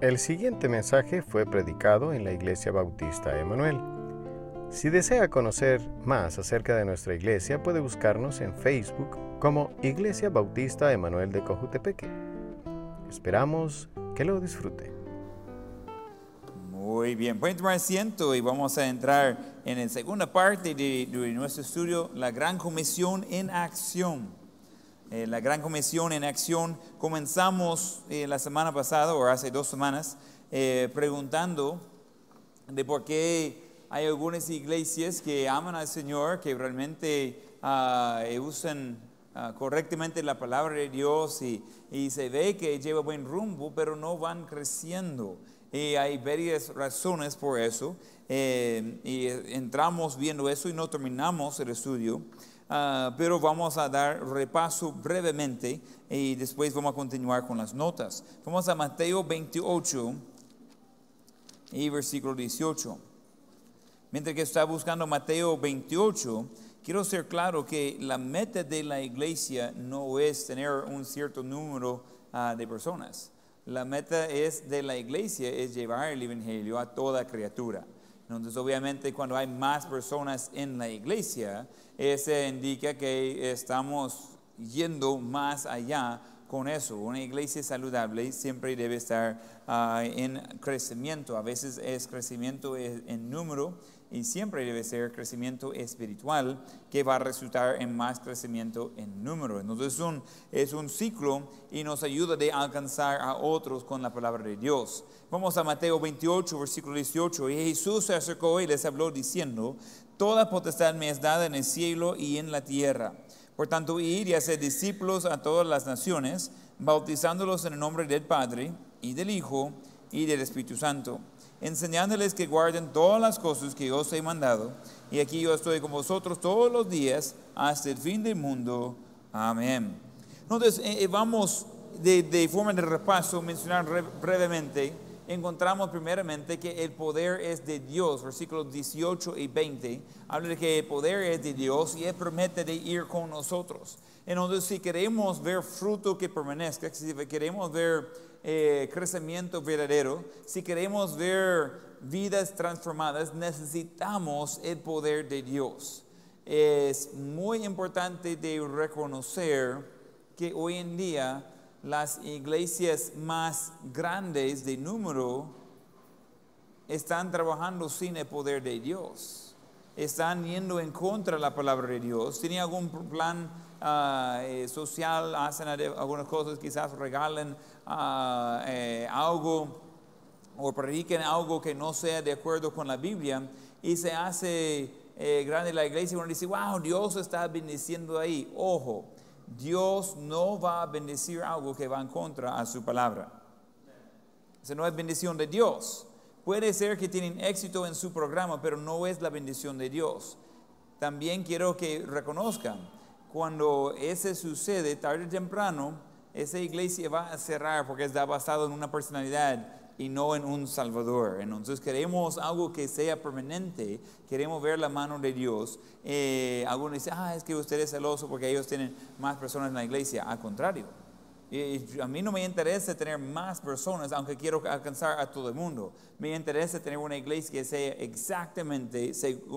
El siguiente mensaje fue predicado en la Iglesia Bautista Emanuel. Si desea conocer más acerca de nuestra iglesia, puede buscarnos en Facebook como Iglesia Bautista Emanuel de Cojutepeque. Esperamos que lo disfrute. Muy bien, pueden tomar asiento y vamos a entrar en la segunda parte de, de nuestro estudio, la Gran Comisión en Acción. Eh, la Gran Comisión en Acción. Comenzamos eh, la semana pasada, o hace dos semanas, eh, preguntando de por qué hay algunas iglesias que aman al Señor, que realmente ah, usan ah, correctamente la palabra de Dios y, y, se ve que lleva buen rumbo, pero no van creciendo. Y hay varias razones por eso. y entramos viendo eso y no terminamos el estudio. Ah, pero vamos a dar repaso brevemente y después vamos a continuar con las notas. Vamos a Mateo 28 y versículo 18. Mientras que está buscando Mateo 28, quiero ser claro que la meta de la iglesia no es tener un cierto número ah, de personas. La meta es de la iglesia es llevar el evangelio a toda criatura. Entonces, obviamente, cuando hay más personas en la iglesia, eso indica que estamos yendo más allá con eso. Una iglesia saludable siempre debe estar ah, en crecimiento. A veces es crecimiento en número y siempre debe ser crecimiento espiritual que va a resultar en más crecimiento en número. Entonces es un, es un ciclo y nos ayuda de alcanzar a otros con la palabra de Dios. Vamos a Mateo 28, versículo 18. Y Jesús se acercó y les habló diciendo, Toda potestad me es dada en el cielo y en la tierra. Por tanto, ir y hacer discípulos a todas las naciones, bautizándolos en el nombre del Padre y del Hijo y del Espíritu Santo, enseñándoles que guarden todas las cosas que yo os he mandado. Y aquí yo estoy con vosotros todos los días hasta el fin del mundo. Amén. Entonces, eh, eh, vamos de, de forma de repaso, mencionar brevemente encontramos primeramente que el poder es de Dios, versículos 18 y 20, habla de que el poder es de Dios y Él promete de ir con nosotros. Entonces, si queremos ver fruto que permanezca, si queremos ver eh, crecimiento verdadero, si queremos ver vidas transformadas, necesitamos el poder de Dios. Es muy importante de reconocer que hoy en día las iglesias más grandes de número están trabajando sin el poder de Dios. Están yendo en contra de la palabra de Dios. Tienen algún plan ah, eh, social, hacen algunas cosas, quizás regalen ah, eh, algo o prediquen algo que no sea de acuerdo con la Biblia y se hace eh, grande la iglesia y uno dice, wow, Dios está bendiciendo ahí. Ojo, Dios no va a bendecir algo que va en contra a su palabra. Esa no es bendición de Dios. Puede ser que tienen éxito en su programa, pero no es la bendición de Dios. También quiero que reconozcan, cuando ese sucede tarde o temprano, esa iglesia va a cerrar porque está basado en una personalidad y no en un Salvador. Entonces queremos algo que sea permanente, queremos ver la mano de Dios. Eh, algunos dicen, ah, es que usted es celoso porque ellos tienen más personas en la iglesia. Al contrario, a mí no me interesa tener más personas, aunque quiero alcanzar a todo el mundo. Me interesa tener una iglesia que sea exactamente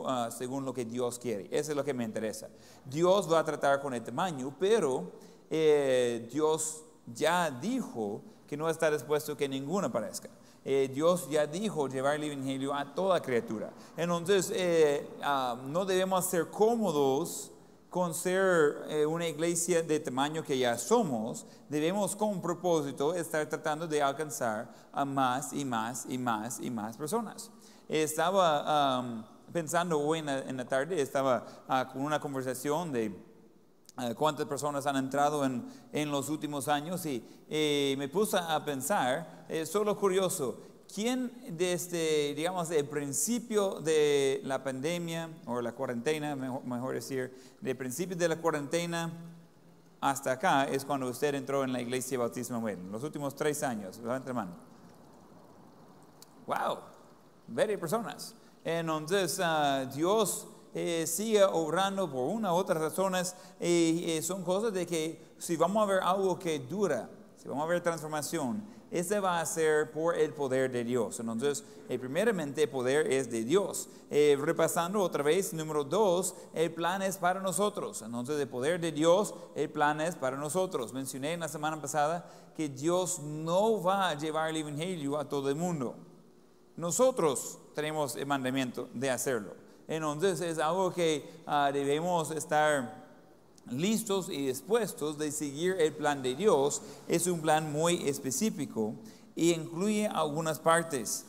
ah, según lo que Dios quiere. Eso es lo que me interesa. Dios va a tratar con el tamaño, pero eh, Dios ya dijo que no está dispuesto que ninguno aparezca. Eh, Dios ya dijo llevar el Evangelio a toda criatura. Entonces, eh, ah, no debemos ser cómodos con ser eh, una iglesia de tamaño que ya somos, debemos con propósito estar tratando de alcanzar a más y más y más y más personas. Estaba pensando hoy en la, tarde, estaba ah, con una conversación de eh, cuántas personas han entrado en, en los últimos años y me puse a pensar, eh, solo curioso, ¿quién desde, digamos, el principio de la pandemia o la cuarentena, mejor, decir, del principio de la cuarentena hasta acá es cuando usted entró en la iglesia bautismo bueno, los últimos tres años, levanta mano. Wow, varias personas. Entonces, uh, Dios eh, sigue obrando por una u otras razones. y son cosas de que si vamos a ver algo que dura, si vamos a ver transformación, ese va a ser por el poder de Dios. Entonces, eh, primeramente, el poder es de Dios. Eh, repasando otra vez, número dos, el plan es para nosotros. Entonces, el poder de Dios, el plan es para nosotros. Mencioné en la semana pasada que Dios no va a llevar el Evangelio a todo el mundo. Nosotros tenemos el mandamiento de hacerlo. Entonces, es algo que ah, debemos estar listos y dispuestos de seguir el plan de Dios. Es un plan muy específico y incluye algunas partes.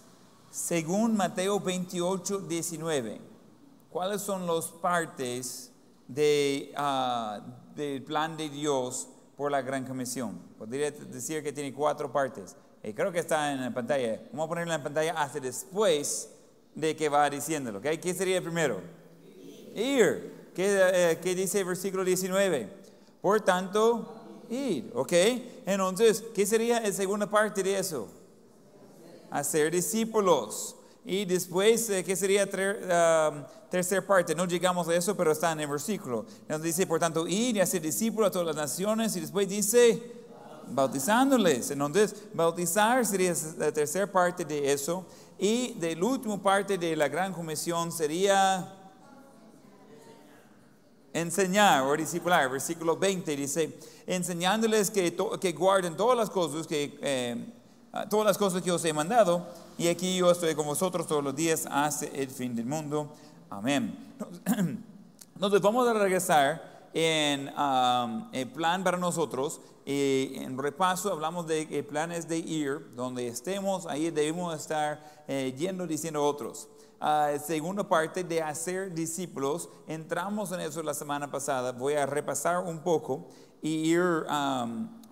Según Mateo 28, 19, ¿cuáles son las partes de, ah, del plan de Dios por la Gran Comisión? Podría decir que tiene cuatro partes. y eh, creo que está en la pantalla. Vamos a ponerla en la pantalla hasta después de que va diciéndolo. ¿Qué sería el primero? Ir. ¿Qué, eh, dice el versículo 19? Por tanto, ir, ¿ok? Entonces, ¿qué sería la segunda parte de eso? Hacer discípulos. Y después, eh, ¿qué sería la um, tercera parte? No llegamos a eso, pero está en el versículo. Entonces dice, por tanto, ir y hacer discípulos a todas las naciones. Y después dice, bautizándoles. Entonces, bautizar sería la tercera parte de eso. Y de la última parte de la gran comisión sería enseñar o discipular. Versículo 20 dice, enseñándoles que, que guarden todas las cosas que, eh, todas las cosas que os he mandado, y aquí yo estoy con vosotros todos los días hasta el fin del mundo. Amén. Entonces vamos a regresar en um, el plan para nosotros. y en repaso hablamos de planes de ir, donde estemos, ahí debemos estar eh, yendo diciendo a otros segunda parte de hacer discípulos. Entramos en eso la semana pasada. Voy a repasar un poco y ir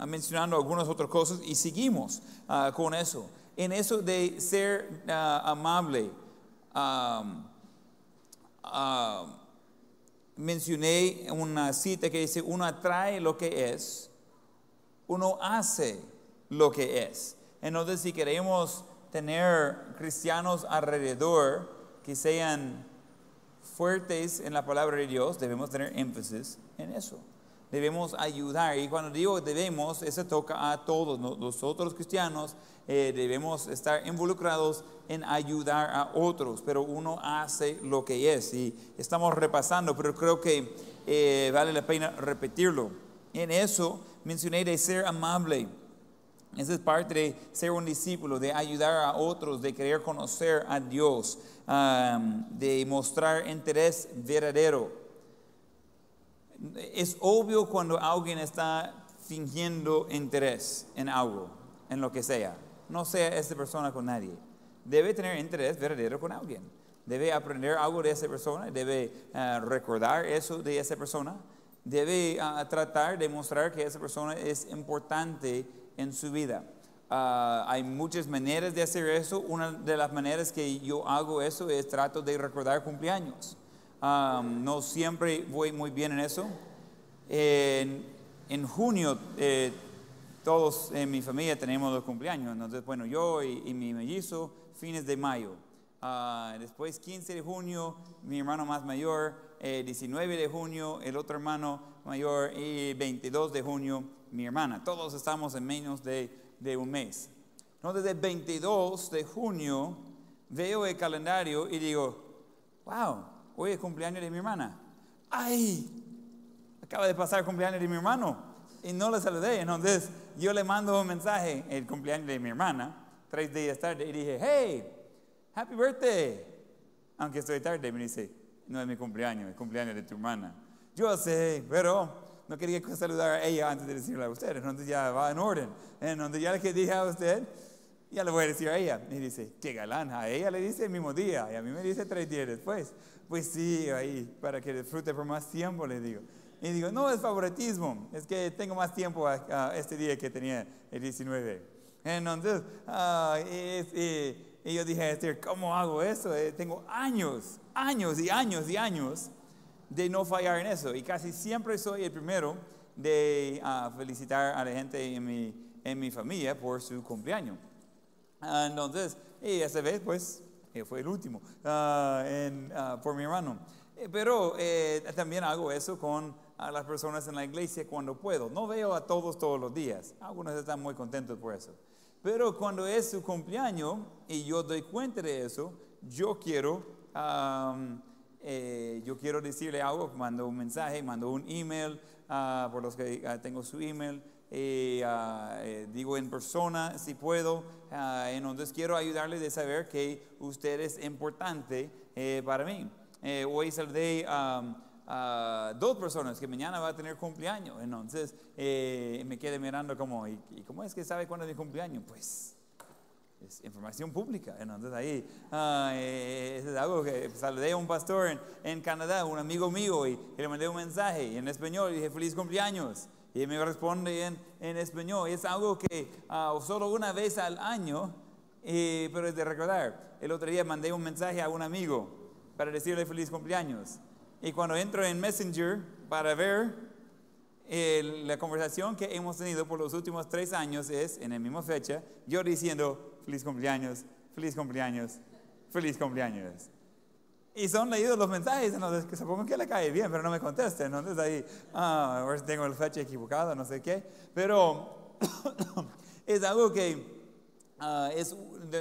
mencionando algunas otras cosas y seguimos ah, con eso. En eso de ser ah, amable, mencioné una cita que dice, uno atrae lo que es, uno hace lo que es. Entonces, si queremos tener cristianos alrededor que sean fuertes en la palabra de Dios, debemos tener énfasis en eso. Debemos ayudar. Y cuando digo debemos, eso toca a todos. Nosotros cristianos eh, debemos estar involucrados en ayudar a otros, pero uno hace lo que es. Y estamos repasando, pero creo que eh, vale la pena repetirlo. En eso mencioné de ser amable. Esa es parte de ser un discípulo, de ayudar a otros, de querer conocer a Dios, de mostrar interés verdadero. Es obvio cuando alguien está fingiendo interés en algo, en lo que sea. No sea esa persona con nadie. Debe tener interés verdadero con alguien. Debe aprender algo de esa persona, debe ah, recordar eso de esa persona, debe ah, tratar de mostrar que esa persona es importante en su vida. Ah, hay muchas maneras de hacer eso. Una de las maneras que yo hago eso es trato de recordar cumpleaños. no siempre voy muy bien en eso. En, junio, eh, todos en mi familia tenemos los cumpleaños. Entonces, bueno, yo y, mi mellizo, fines de mayo. Ah, después, 15 de junio, mi hermano más mayor. 19 eh, de junio, el otro hermano mayor. Y 22 de junio, mi hermana. Todos estamos en menos de, un mes. ¿No? Desde el 22 de junio veo el calendario y digo, wow, hoy es cumpleaños de mi hermana. ¡Ay! Acaba de pasar el cumpleaños de mi hermano y no le saludé. Entonces yo le mando un mensaje, el cumpleaños de mi hermana, tres días tarde, y dije, hey, happy birthday. Aunque estoy tarde, me dice, no es mi cumpleaños, es cumpleaños de tu hermana. Yo sé, pero no quería saludar a ella antes de decirle a usted, entonces ya va en orden. Entonces ya le dije a usted, ya le voy a decir a ella. Y dice, qué galán, a ella le dice el mismo día y a mí me dice tres días después. Pues sí, ahí, para que disfrute por más tiempo, le digo. Y digo, no es favoritismo, es que tengo más tiempo este día que tenía el 19. Entonces, ah, y, yo dije a Esther, ¿cómo hago eso? Eh, tengo años, años y años y años de no fallar en eso. Y casi siempre soy el primero de ah, felicitar a la gente en mi, en mi familia por su cumpleaños. Ah, entonces, y esa vez, pues, eh, fue el último uh, en, por mi hermano. Eh, pero eh, también hago eso con a las personas en la iglesia cuando puedo. No veo a todos todos los días. Algunos están muy contentos por eso. Pero cuando es su cumpleaños y yo doy cuenta de eso, yo quiero, eh, yo quiero decirle algo, mando un mensaje, mando un email, uh, por los que uh, tengo su email, eh, eh, digo en persona si puedo, entonces quiero ayudarle de saber que usted es importante para mí. hoy saludé a dos personas que mañana va a tener cumpleaños. Entonces eh, me quedé mirando como, ¿y, cómo es que sabe cuándo es mi cumpleaños? Pues es información pública. Entonces ahí ah, eh, es algo que saludé a un pastor en, en Canadá, un amigo mío, y, le mandé un mensaje en español y dije feliz cumpleaños. Y me responde en, en español. Es algo que uh, solo una vez al año, eh, pero es de recordar. El otro día mandé un mensaje a un amigo para decirle feliz cumpleaños. Y cuando entro en Messenger para ver la conversación que hemos tenido por los últimos tres años es, en la misma fecha, yo diciendo, feliz cumpleaños, feliz cumpleaños, feliz cumpleaños. Y son leídos los mensajes, entonces que supongo que le cae bien, pero no me contesta. Entonces ahí, ah, tengo la fecha equivocada, no sé qué. Pero es algo que ah, es,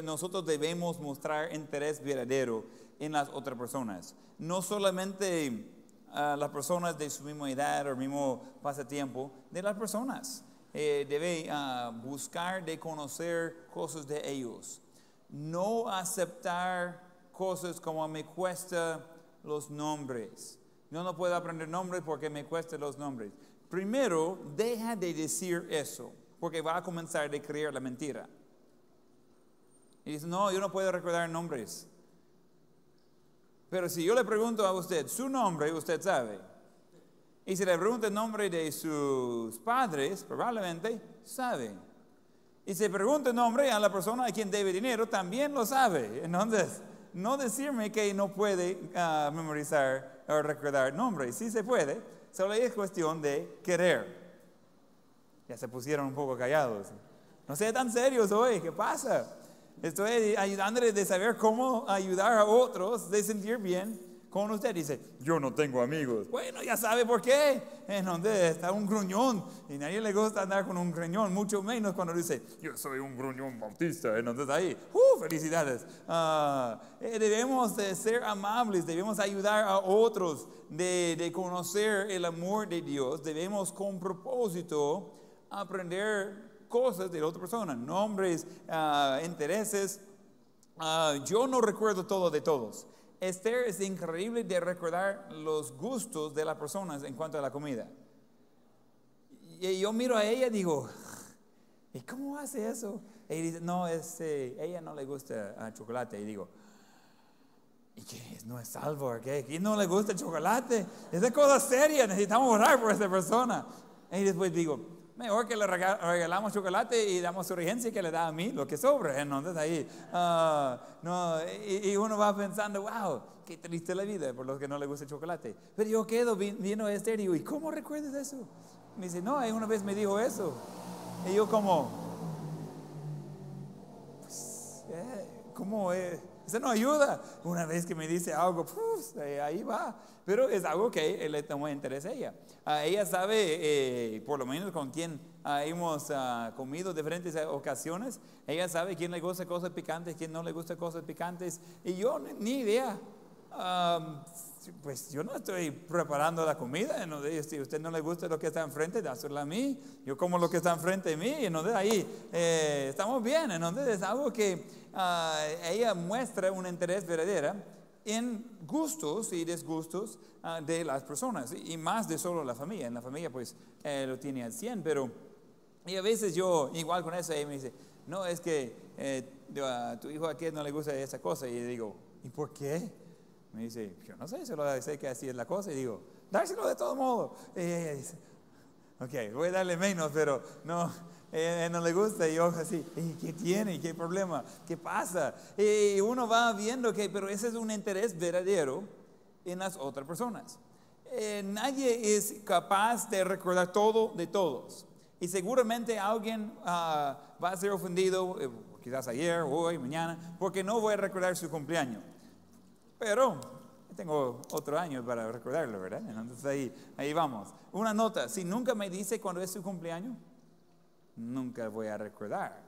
nosotros debemos mostrar interés verdadero en las otras personas. No solamente a las personas de su misma edad o mismo pasatiempo, de las personas. Eh, debe ah, buscar de conocer cosas de ellos. No aceptar cosas como me cuesta los nombres. Yo no puedo aprender nombres porque me cuesta los nombres. Primero, deja de decir eso, porque va a comenzar a creer la mentira. Y dice, no, yo no puedo recordar nombres. Pero si yo le pregunto a usted su nombre, usted sabe. Y si le pregunto el nombre de sus padres, probablemente sabe. Y si le pregunto el nombre a la persona a quien debe dinero, también lo sabe. Entonces, no decirme que no puede ah, memorizar o recordar nombres. Sí se puede, solo es cuestión de querer. Ya se pusieron un poco callados. No sean tan serios hoy, ¿qué pasa? Estoy ayudándole de saber cómo ayudar a otros de sentir bien con usted. Dice, yo no tengo amigos. Bueno, ya sabe por qué. En donde está un gruñón. Y nadie le gusta andar con un gruñón, mucho menos cuando dice, yo soy un gruñón bautista. Entonces ahí, ¡uh! Felicidades. Eh, debemos de ser amables, debemos ayudar a otros de, de conocer el amor de Dios. Debemos con propósito aprender cosas de la otra persona, nombres, ah, intereses. Ah, yo no recuerdo todo de todos. Esther es increíble de recordar los gustos de las personas en cuanto a la comida. Y yo miro a ella y digo, ¿y cómo hace eso? Y dice, no, es, eh, ella no le gusta el chocolate. Y digo, ¿y qué No es salvo, ¿qué? ¿Quién no le gusta el chocolate? Es de cosa seria, necesitamos orar por esa persona. Y después digo, Mejor que le regalamos chocolate y damos urgencia que le da a mí lo que sobra. Entonces ahí, uh, no, y, uno va pensando, wow, qué triste la vida por los que no le gusta el chocolate. Pero yo quedo viendo a Esther y digo, ¿y cómo recuerdas eso? Me dice, no, una vez me dijo eso. Y yo como, pues, eh, ¿cómo es? Eso no ayuda. Una vez que me dice algo, pues, ahí va. Pero es algo que le tomó interés a ella. ella sabe, eh, por lo menos con quien hemos ah, comido diferentes ocasiones, ella sabe quién le gusta cosas picantes, quién no le gusta cosas picantes. Y yo ni idea. Pues yo no estoy preparando la comida, ¿no? si a usted no le gusta lo que está enfrente, dáselo a mí, yo como lo que está enfrente de mí, ¿no? ahí eh, estamos bien, entonces es algo que ah, ella muestra un interés verdadero en gustos y desgustos ah, de las personas, y más de solo la familia. En la familia pues eh, lo tiene al 100, pero y a veces yo, igual con eso, ella me dice, no, es que eh, tu hijo aquí no le gusta esa cosa. Y digo, ¿y por qué? Me dice, yo no sé, solo sé que así es la cosa. Y digo, dárselo de todo modo. Ella dice, ok, voy a darle menos, pero no, eh, no le gusta y yo así, ¿qué tiene? ¿Qué problema? ¿Qué pasa? Y uno va viendo que, pero ese es un interés verdadero en las otras personas. Eh, nadie es capaz de recordar todo de todos. Y seguramente alguien ah, va a ser ofendido, eh, quizás ayer, hoy, mañana, porque no voy a recordar su cumpleaños. Pero Tengo otro año para recordarlo, ¿verdad? Entonces ahí, ahí vamos. Una nota, si nunca me dice cuándo es su cumpleaños, nunca voy a recordar.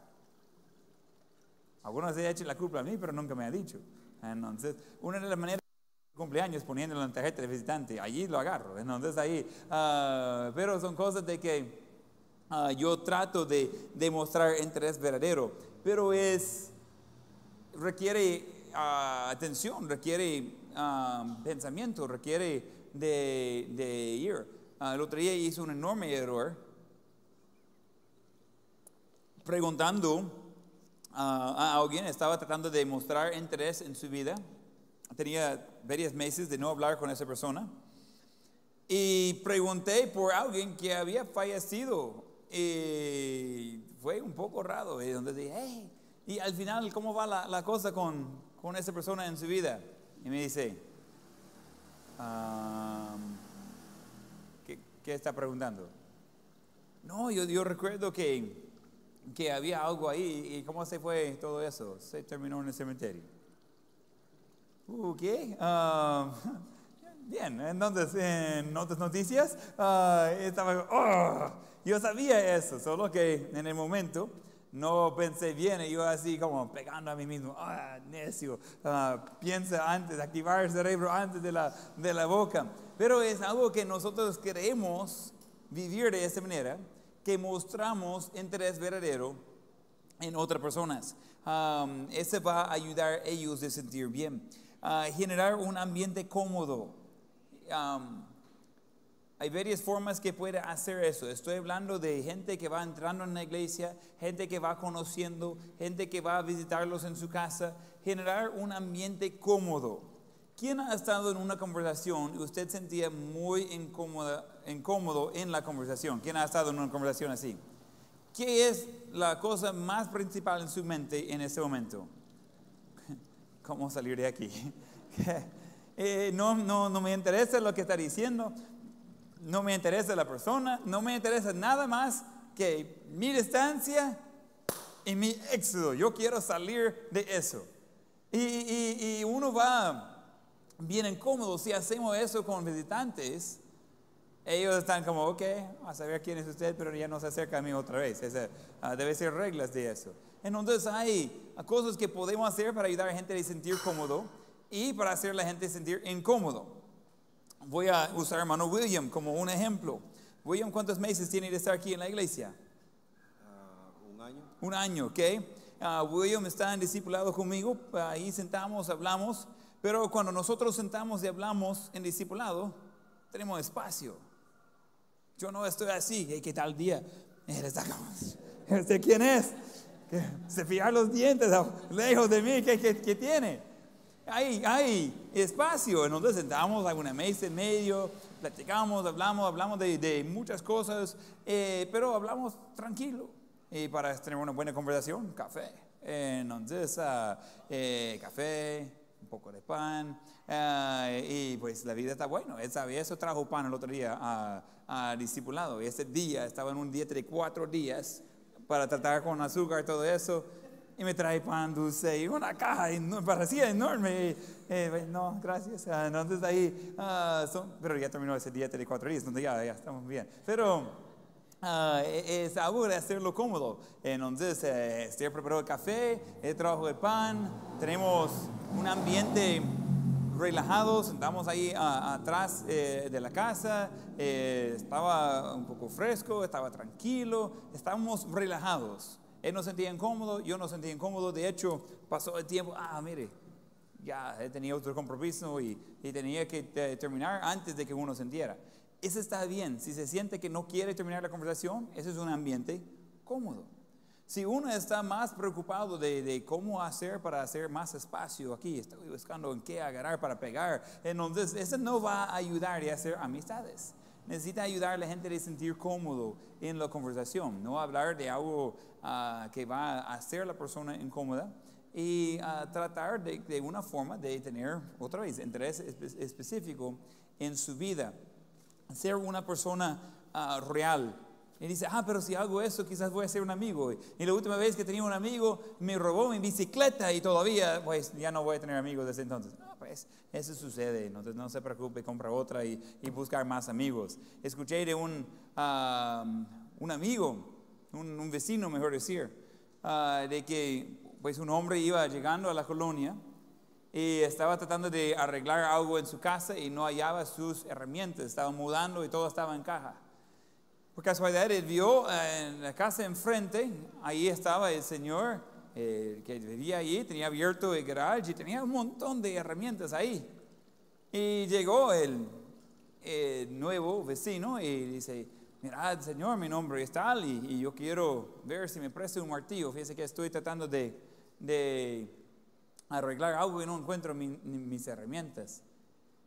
Algunos se echan la culpa a mí, pero nunca me ha dicho. Entonces, una de las maneras de cumpleaños poniéndolo en la tarjeta de visitante, allí lo agarro. Entonces ahí, ah, pero son cosas de que ah, yo trato de demostrar interés verdadero, pero es, requiere ah, atención, requiere pensamiento, requiere de, de ir. el otro día hice un enorme error preguntando a alguien, estaba tratando de mostrar interés en su vida. Tenía varios meses de no hablar con esa persona. Y pregunté por alguien que había fallecido. Y fue un poco raro. Y donde dije, hey, y al final, ¿cómo va la, la cosa con, con, esa persona en su vida? Y me dice, ¿qué, ¿qué, está preguntando? No, yo, yo recuerdo que que había algo ahí. ¿Y cómo se fue todo eso? Se terminó en el cementerio. Uh, ¿Qué? Ah, bien, entonces en otras noticias uh, estaba, oh, yo sabía eso, solo que en el momento no pensé bien, y yo así como pegando a mí mismo, ah, necio, piensa antes, activar el cerebro antes de la, de la boca. Pero es algo que nosotros queremos vivir de esta manera que mostramos interés verdadero en otras personas. Um, ese va a ayudar a ellos a sentir bien. Uh, generar un ambiente cómodo. Hay varias formas que puede hacer eso. Estoy hablando de gente que va entrando en la iglesia, gente que va conociendo, gente que va a visitarlos en su casa. Generar un ambiente cómodo. ¿Quién ha estado en una conversación y usted sentía muy incómoda, incómodo en la conversación? ¿Quién ha estado en una conversación así? ¿Qué es la cosa más principal en su mente en ese momento? ¿Cómo salir de aquí? Eh, no, no, no me interesa lo que está diciendo, no me interesa la persona, no me interesa nada más que mi distancia y mi éxodo. Yo quiero salir de eso. Y, uno va bien incómodo. Si hacemos eso con visitantes, ellos están como, ok, a saber quién es usted, pero ya no se acerca a mí otra vez. Ah, debe ser reglas de eso. Entonces hay cosas que podemos hacer para ayudar a la gente a sentir cómodo y para hacer a la gente sentir incómodo. Voy a usar a hermano William como un ejemplo. William, ¿cuántos meses tiene de estar aquí en la iglesia? Uh, un año. Un año, ok. Uh, William está en discipulado conmigo, ahí sentamos, hablamos. Pero cuando nosotros sentamos y hablamos en discipulado, tenemos espacio. Yo no estoy así, ¿qué tal día? ¿Este quién es? Cepillar los dientes lejos de mí, ¿qué, qué, tiene? Hay, hay espacio, nosotros sentamos en una mesa en medio, platicamos, hablamos, hablamos de, de muchas cosas, eh, pero hablamos tranquilo. Y para tener una buena conversación, café. entonces, ah, eh, café, poco de pan, eh, y pues la vida está sabía eso, trajo pan el otro día a, discipulado. Y ese día estaba en un dieta de cuatro días para tratar con azúcar y todo eso. Y me trae pan dulce y una caja parecía enorme. Eh, no, gracias. Entonces ahí, ah, pero ya terminó ese dieta de cuatro días, entonces ya, ya estamos bien. Pero Uh, es de hacerlo cómodo. Entonces, eh, preparado el café, he trabajo el pan, tenemos un ambiente relajado, sentamos ahí atrás eh, de la casa, eh, estaba un poco fresco, estaba tranquilo, estábamos relajados. Él no sentía incómodo, yo no sentía incómodo, de hecho pasó el tiempo, ah, mire, ya tenía otro compromiso y, y tenía que terminar antes de que uno sintiera. Eso está bien. Si se siente que no quiere terminar la conversación, ese es un ambiente cómodo. Si uno está más preocupado de, cómo hacer para hacer más espacio aquí, estoy buscando en qué agarrar para pegar, entonces eso no va a ayudar a hacer amistades. Necesita ayudar a la gente a sentir cómodo en la conversación, no hablar de algo ah, que va a hacer a la persona incómoda y ah, tratar de, de, una forma de tener, otra vez, interés específico en su vida ser una persona ah, real. Y dice, ah, pero si hago eso, quizás voy a ser un amigo. Y la última vez que tenía un amigo, me robó mi bicicleta y todavía, pues, ya no voy a tener amigos desde entonces. No, pues, eso sucede. Entonces, no se preocupe, compra otra y, y buscar más amigos. Escuché de un, ah, un amigo, un, vecino, mejor decir, uh, de que, pues, un hombre iba llegando a la colonia y estaba tratando de arreglar algo en su casa y no hallaba sus herramientas. Estaba mudando y todo estaba en caja. Por casualidad, él vio eh, en la casa enfrente, ahí estaba el señor eh, que vivía ahí, tenía abierto el garage y tenía un montón de herramientas ahí. Y llegó el, el nuevo vecino y dice, mira, señor, mi nombre es tal y, yo quiero ver si me presta un martillo. Fíjese que estoy tratando de, arreglar algo y no encuentro mi, mis herramientas.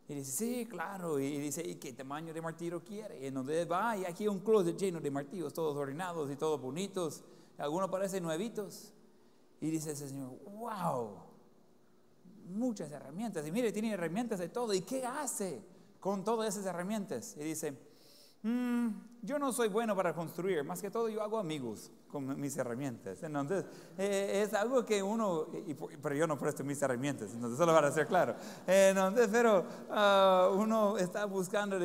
Y dice, sí, claro. Y dice, ¿y qué tamaño de martillo quiere? Y en donde va, y aquí hay un closet lleno de martillos, todos ordenados y todos bonitos. Algunos parecen nuevitos. Y dice ese señor, wow, muchas herramientas. Y mire, tiene herramientas de todo. ¿Y qué hace con todas esas herramientas? Y dice, Mm, yo no soy bueno para construir, más que todo yo hago amigos con mis herramientas. Entonces, eh, es algo que uno, pero yo no presto mis herramientas, entonces solo para ser claro. Entonces, pero uh, uno está buscando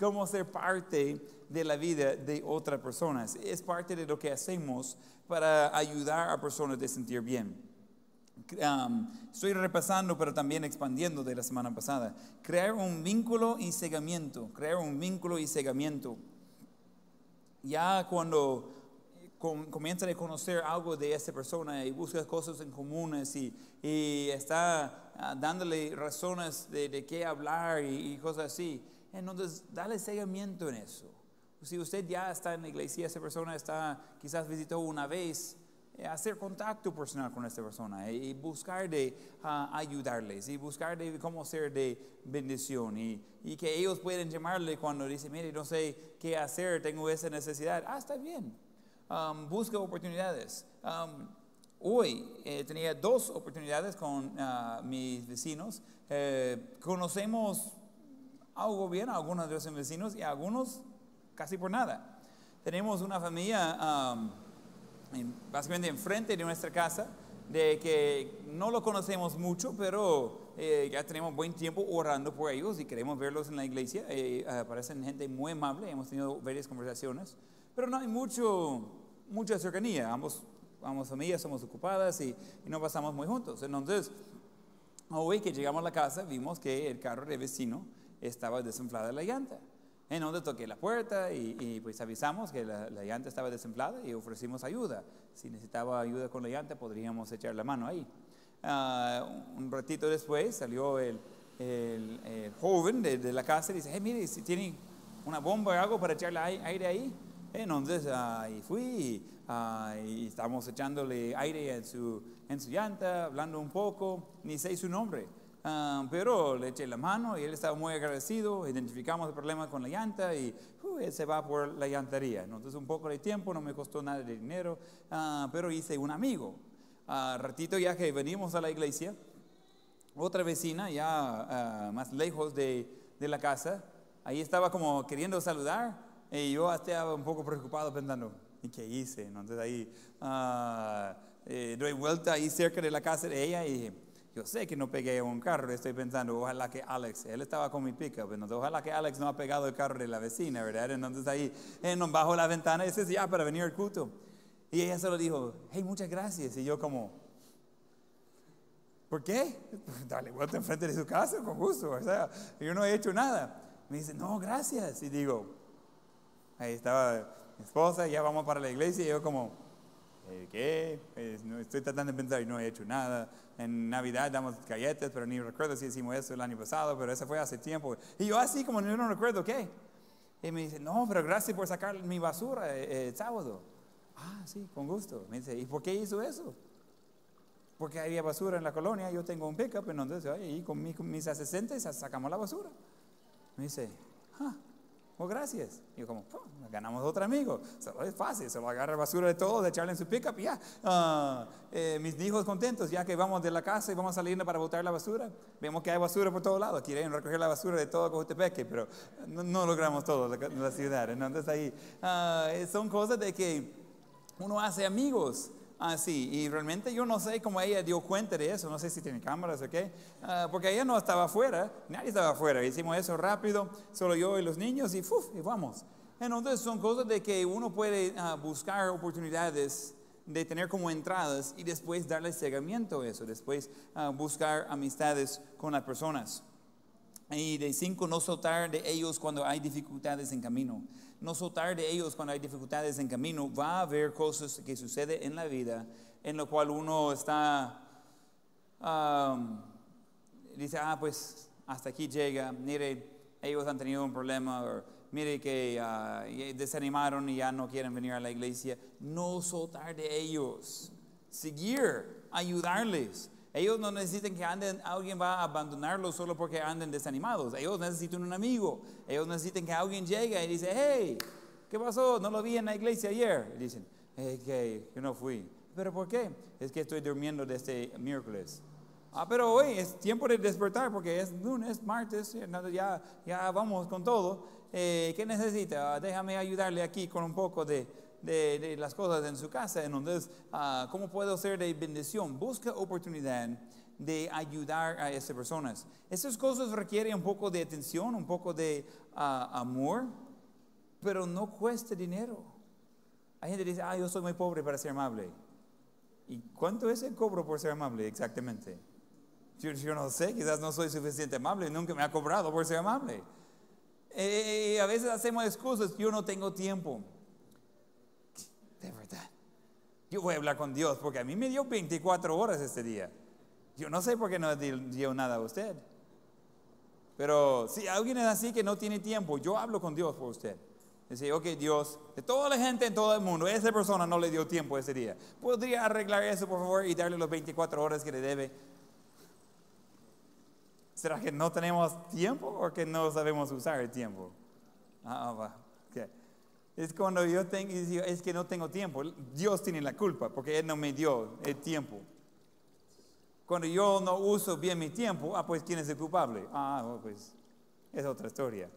cómo ser parte de la vida de otras personas. Es parte de lo que hacemos para ayudar a personas a sentir bien. Um, estoy repasando, pero también expandiendo de la semana pasada. Crear un vínculo y seguimiento. Crear un vínculo y seguimiento. Ya cuando comienza a conocer algo de esa persona y busca cosas en comunes y, y está uh, dándole razones de, de qué hablar y, y, cosas así, entonces dale seguimiento en eso. Si usted ya está en la iglesia, esa persona está, quizás visitó una vez, hacer contacto personal con esta persona y buscar de uh, ayudarles y buscar de cómo ser de bendición y, que ellos pueden llamarle cuando dice, mire, no sé qué hacer, tengo esa necesidad. Ah, está bien. Um, busca oportunidades. Um, hoy eh, tenía dos oportunidades con uh, mis vecinos. Eh, conocemos algo bien algunos de los vecinos y algunos casi por nada. Tenemos una familia... Um, básicamente enfrente de nuestra casa, de que no lo conocemos mucho, pero eh, ya tenemos buen tiempo orando por ellos y queremos verlos en la iglesia. Eh, parecen gente muy amable, hemos tenido varias conversaciones, pero no hay mucho, mucha cercanía. Ambos, ambos familias somos ocupadas y, no pasamos muy juntos. Entonces, hoy que llegamos a la casa, vimos que el carro de vecino estaba desinflada la llanta en donde toqué la puerta y, pues avisamos que la, llanta estaba desinflada y ofrecimos ayuda. Si necesitaba ayuda con la llanta, podríamos echar la mano ahí. Uh, un ratito después salió el, joven de, la casa y dice, hey, mire, si tiene una bomba o algo para echarle aire ahí. Entonces ahí fui uh, y estamos echándole aire en en su llanta, hablando un poco, ni sé su nombre. Ah, pero le eché la mano y él estaba muy agradecido, identificamos el problema con la llanta y uh, él se va por la llantería. Entonces un poco de tiempo, no me costó nada de dinero, uh, pero hice un amigo. Uh, ratito ya que venimos a la iglesia, otra vecina ya más lejos de, de, la casa, ahí estaba como queriendo saludar y yo estaba un poco preocupado pensando, ¿y qué hice? Entonces ahí eh, doy vuelta ahí cerca de la casa de ella y dije, yo sé que no pegué a un carro, estoy pensando, ojalá que Alex, él estaba con mi pickup, entonces ojalá que Alex no ha pegado el carro de la vecina, ¿verdad? Entonces ahí, él nos bajó la ventana y dice, ya, para venir al culto. Y ella solo dijo, hey, muchas gracias. Y yo como, ¿por qué? Dale vuelta enfrente de su casa, con gusto. O sea, yo no he hecho nada. Me dice, no, gracias. Y digo, ahí estaba mi esposa, ya vamos para la iglesia. Y yo como, ¿qué? Pues, no, estoy tratando de pensar y no he hecho nada. En Navidad damos galletas, pero ni recuerdo si hicimos eso el año pasado, pero eso fue hace tiempo. Y yo así como yo no recuerdo qué. Y me dice, no, pero gracias por sacar mi basura eh, el sábado. Ah, sí, con gusto. Me dice, ¿y por qué hizo eso? Porque había basura en la colonia, yo tengo un pickup, entonces ahí con, mis asistentes sacamos la basura. Me dice, ah, Oh, gracias. Y yo como, "Oh, ganamos otro amigo. Solo es fácil, solo agarra basura de todo, de echarle en su pickup y ya. Ah, eh, mis hijos contentos, ya que vamos de la casa y vamos saliendo para botar la basura. Vemos que hay basura por todos lados. Quieren recoger la basura de todo Cojutepeque, pero no, no logramos todo la, la ciudad. Entonces ahí ah, son cosas de que uno hace amigos así. Y realmente yo no sé cómo ella dio cuenta de eso. No sé si tiene cámaras o qué. Ah, porque ella no estaba afuera. Nadie estaba afuera. Hicimos eso rápido. Solo yo y los niños y, ¡fuf! y vamos. Entonces son cosas de que uno puede ah, buscar oportunidades de tener como entradas y después darle seguimiento a eso. Después ah, buscar amistades con las personas. Y de cinco, no soltar de ellos cuando hay dificultades en camino. No soltar de ellos cuando hay dificultades en camino. Va a haber cosas que suceden en la vida en lo cual uno está, um, dice, ah, pues hasta aquí llega, mire, ellos han tenido un problema, o mire que y desanimaron y ya no quieren venir a la iglesia. No soltar de ellos, seguir, ayudarles. Ellos no necesitan que anden, alguien va a abandonarlos solo porque anden desanimados. Ellos necesitan un amigo. Ellos necesitan que alguien llegue y dice, hey, ¿qué pasó? No lo vi en la iglesia ayer. Y dicen, hey, que yo no fui. ¿Pero por qué? Es que estoy durmiendo desde miércoles. Ah, pero hoy es tiempo de despertar porque es lunes, martes, ya, ya vamos con todo. Eh, ¿Qué necesita? Ah, déjame ayudarle aquí con un poco de, de, las cosas en su casa. Entonces, ah, ¿cómo puedo ser de bendición? Busca oportunidad de ayudar a esas personas. Esas cosas requieren un poco de atención, un poco de ah, amor, pero no cuesta dinero. Hay gente que dice, ah, yo soy muy pobre para ser amable. ¿Y cuánto es el cobro por ser amable exactamente? Yo, no sé, quizás no soy suficiente amable, nunca me ha cobrado por ser amable. Eh, a veces hacemos excusas, yo no tengo tiempo. De verdad. Yo voy a hablar con Dios porque a mí me dio 24 horas este día. Yo no sé por qué no di- dio nada a usted. Pero si alguien es así que no tiene tiempo, yo hablo con Dios por usted. Dice, ok Dios, de toda la gente en todo el mundo, esa persona no le dio tiempo ese día. ¿Podría arreglar eso por favor y darle las 24 horas que le debe? ¿Será que no tenemos tiempo o que no sabemos usar el tiempo? Ah, va. Es cuando yo tengo, es que no tengo tiempo. Dios tiene la culpa porque Él no me dio el tiempo. Cuando yo no uso bien mi tiempo, ah, pues ¿quién es el culpable? Ah, oh, pues es otra historia.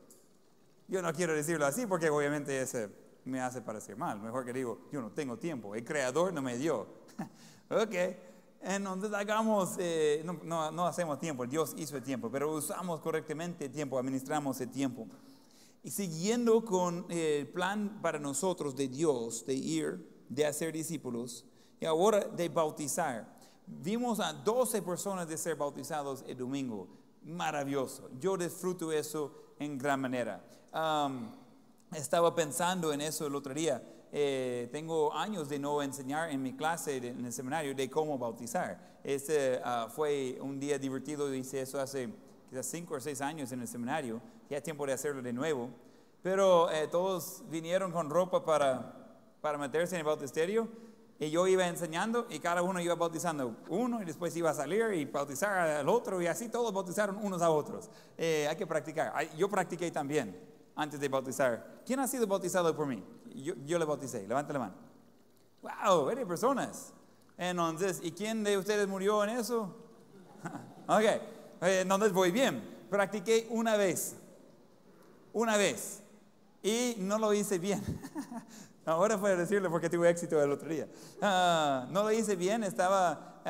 Yo no quiero decirlo así porque obviamente ese me hace parecer mal. Mejor que digo, yo no tengo tiempo. El creador no me dio. ok. Entonces hagamos, eh, no, no, no hacemos tiempo, Dios hizo el tiempo, pero usamos correctamente el tiempo, administramos el tiempo. Y siguiendo con el plan para nosotros de Dios, de ir, de hacer discípulos, y ahora de bautizar. Vimos a 12 personas de ser bautizados el domingo. Maravilloso. Yo disfruto eso en gran manera. Estaba pensando en eso el otro día. Eh, tengo años de no enseñar en mi clase en el seminario de cómo bautizar. Este ah, fue un día divertido, hice eso hace quizás cinco o seis años en el seminario. Ya es tiempo de hacerlo de nuevo. Pero eh, todos vinieron con ropa para, para meterse en el bautisterio. Y yo iba enseñando y cada uno iba bautizando uno y después iba a salir y bautizar al otro y así todos bautizaron unos a otros. Eh, hay que practicar. Yo practiqué también antes de bautizar. ¿Quién ha sido bautizado por mí? Yo, yo le bauticé. Levante la mano. ¡Wow! Varias personas. Entonces, ¿y quién de ustedes murió en eso? ok, eh, entonces voy bien. Practiqué una vez. Una vez. Y no lo hice bien. Ahora puedo decirlo porque tuve éxito el otro día. Ah, no lo hice bien, estaba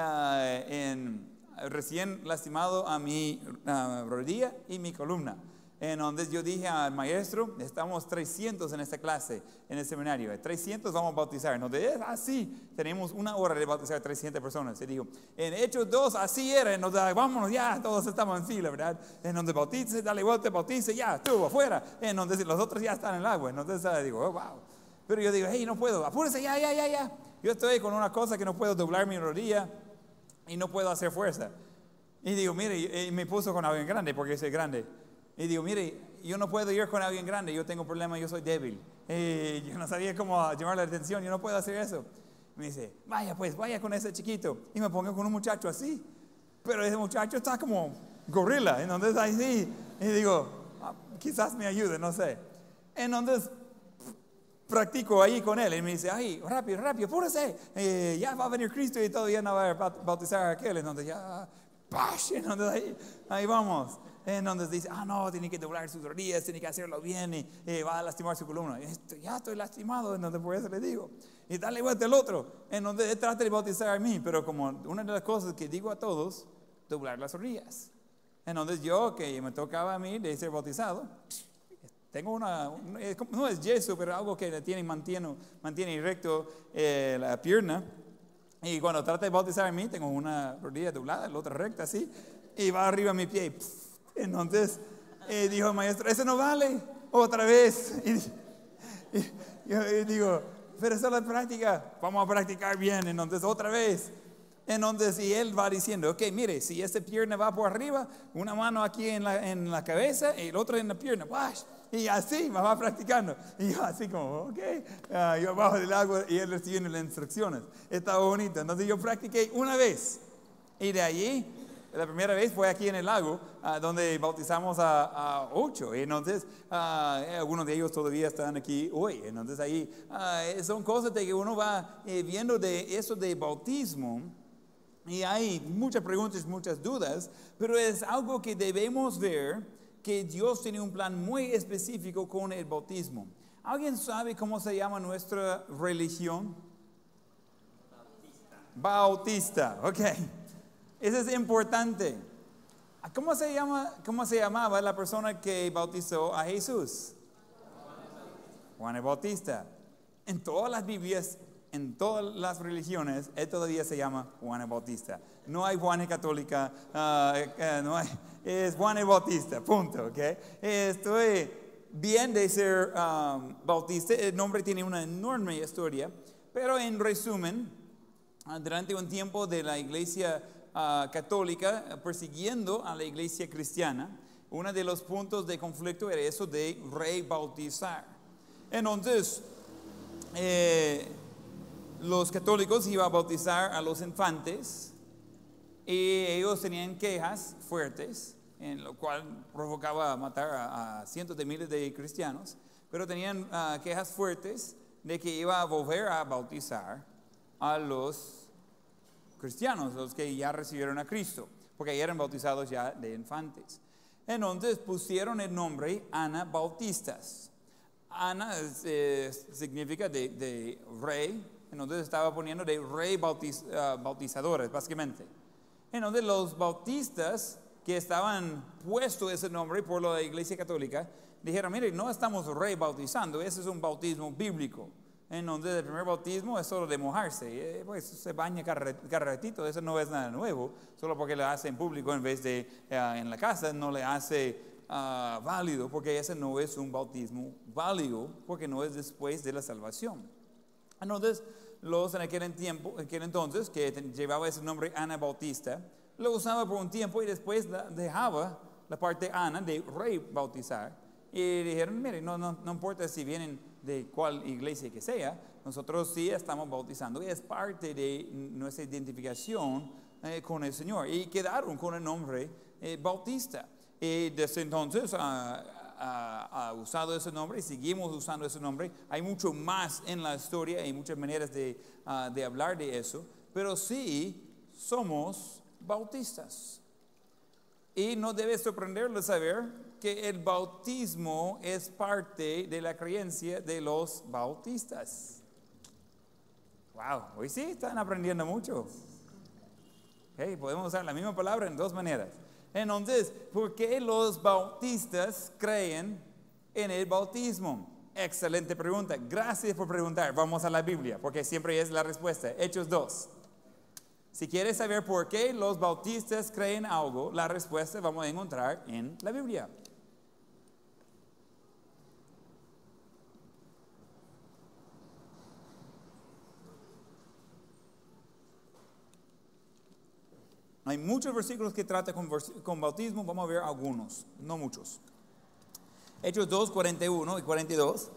en, recién lastimado a mi ah, rodilla y mi columna. Entonces yo dije al maestro, estamos 300 en esta clase, en el seminario, 300 vamos a bautizar. Entonces es así, tenemos una hora de bautizar 300 personas. Y dijo, en Hechos 2 así era, entonces vámonos ya, todos estamos en fila, ¿verdad? Entonces bautice, dale vuelta, bautice, ya, estuvo afuera. Entonces los otros ya están en el agua. Entonces ah, digo, oh, wow. Pero yo digo, hey, no puedo, apúrese, ya, ya, ya, ya. Yo estoy con una cosa que no puedo doblar mi rodilla y no puedo hacer fuerza. Y digo, mire, y me puso con alguien grande porque soy grande. Y digo, mire, yo no puedo ir con alguien grande, yo tengo problemas, yo soy débil. Y yo no sabía cómo llamar la atención, yo no puedo hacer eso. Me dice, vaya pues, vaya con ese chiquito. Y me pongo con un muchacho así. Pero ese muchacho está como gorila, entonces ahí sí. Y digo, "Ah, quizás me ayude, no sé. Entonces, practico ahí con él. Y me dice, ay, rápido, rápido, apúrese. Eh, ya va a venir Cristo y todavía no va a bautizar a aquel. Entonces ya, ¡pash! Entonces ahí, ahí vamos. Entonces dice, ah, no, tiene que doblar sus rodillas, tiene que hacerlo bien y va a lastimar su columna. Y esto, ya estoy lastimado, entonces por eso le digo. Y dale vuelta el otro. Entonces él trata de bautizar a mí, pero como una de las cosas que digo a todos, doblar las rodillas. Entonces yo, que me tocaba a mí de ser bautizado, tengo una, no es yeso, pero algo que tiene, mantiene, mantiene recto eh, la pierna. Y cuando trata de bautizar a mí, tengo una rodilla doblada, la otra recta así, y va arriba mi pie. Entonces eh, dijo el maestro, eso no vale, otra vez. Y, yo digo, pero esa es la práctica, vamos a practicar bien, entonces otra vez. Entonces, y él va diciendo, ok, mire, si esta pierna va por arriba, una mano aquí en la, en la cabeza y el otro en la pierna, y así va practicando. Y yo así como, ok, ah, yo bajo del agua y él recibiendo las instrucciones. Estaba bonito. Entonces yo practiqué una vez. Y de allí, la primera vez fue aquí en el lago, ah, donde bautizamos a, ocho. Y entonces, ah, algunos de ellos todavía están aquí hoy. Entonces ahí son cosas de que uno va eh, viendo de eso de bautismo y hay muchas preguntas, muchas dudas, pero es algo que debemos ver que Dios tiene un plan muy específico con el bautismo. ¿Alguien sabe cómo se llama nuestra religión? Bautista. Bautista, ok. Eso es importante. ¿Cómo se, llama, ¿Cómo se llamaba la persona que bautizó a Jesús? Juan el Bautista. En todas las Biblias en todas las religiones, él todavía se llama Juan el Bautista. No hay Juan Católica, ah, eh, no hay, es Juan el Bautista, punto, ¿ok? Estoy bien de ser um, bautista, el nombre tiene una enorme historia, pero en resumen, ah, durante un tiempo de la iglesia ah, católica persiguiendo a la iglesia cristiana, uno de los puntos de conflicto era eso de rebautizar. Entonces, eh, los católicos iban a bautizar a los infantes y ellos tenían quejas fuertes, en lo cual provocaba matar a, cientos de miles de cristianos, pero tenían ah, quejas fuertes de que iba a volver a bautizar a los cristianos, los que ya recibieron a Cristo, porque eran bautizados ya de infantes. Entonces pusieron el nombre Ana Bautistas. Ana eh, significa de rey, entonces estaba poniendo de rey ah, bautizadores, básicamente. Entonces los bautistas que estaban puesto ese nombre por la Iglesia Católica, dijeron, mire, no estamos rey bautizando, ese es un bautismo bíblico. Entonces el primer bautismo es solo de mojarse, eh, pues se baña carretito, eso no es nada nuevo, solo porque lo hace en público en vez de eh, en la casa, no le hace ah, válido, porque ese no es un bautismo válido, porque no es después de la salvación. Entonces, los en aquel, tiempo, aquel entonces, que llevaba ese nombre Ana Bautista, lo usaba por un tiempo y después dejaba la parte Ana de rey bautizar. Y dijeron, mire, no, no, no importa si vienen de cuál iglesia que sea, nosotros sí estamos bautizando y es parte de nuestra identificación eh, con el Señor. Y quedaron con el nombre eh, Bautista. Y desde entonces, uh, ha, usado ese nombre y seguimos usando ese nombre. Hay mucho más en la historia, hay muchas maneras de, ah, de hablar de eso, pero sí somos bautistas. Y no debe sorprenderle saber que el bautismo es parte de la creencia de los bautistas. Wow, hoy sí están aprendiendo mucho. Okay, podemos usar la misma palabra en dos maneras. Entonces, ¿por qué los bautistas creen en el bautismo? Excelente pregunta. Gracias por preguntar. Vamos a la Biblia, porque siempre es la respuesta. Hechos 2. Si quieres saber por qué los bautistas creen algo, la respuesta vamos a encontrar en la Biblia. Hay muchos versículos que tratan con, bautismo, vamos a ver algunos, no muchos. Hechos 2, 41 y 42.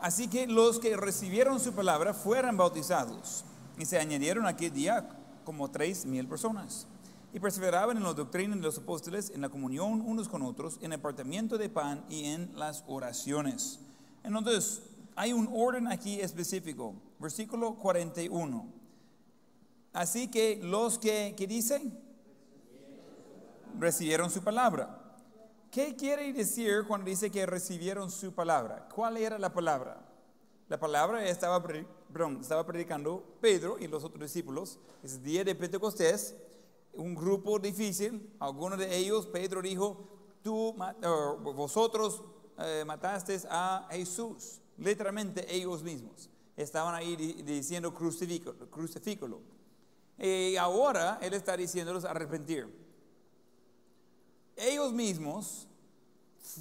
Así que los que recibieron su palabra fueron bautizados y se añadieron aquel día como tres mil personas. y perseveraban en la doctrina de los apóstoles, en la comunión unos con otros, en el partimiento de pan y en las oraciones. Entonces, hay un orden aquí específico. Versículo 41. Así que los que, ¿qué dicen? Recibieron su palabra. ¿Qué quiere decir cuando dice que recibieron su palabra? ¿Cuál era la palabra? La palabra estaba, perdón, estaba predicando Pedro y los otros discípulos. Es día de Pentecostés, un grupo difícil. Algunos de ellos, Pedro dijo, tú, vosotros eh, mataste a Jesús. Literalmente ellos mismos. Estaban ahí di- diciendo crucifícalo. crucifícalo. Y ahora Él está diciéndolos arrepentir. Ellos mismos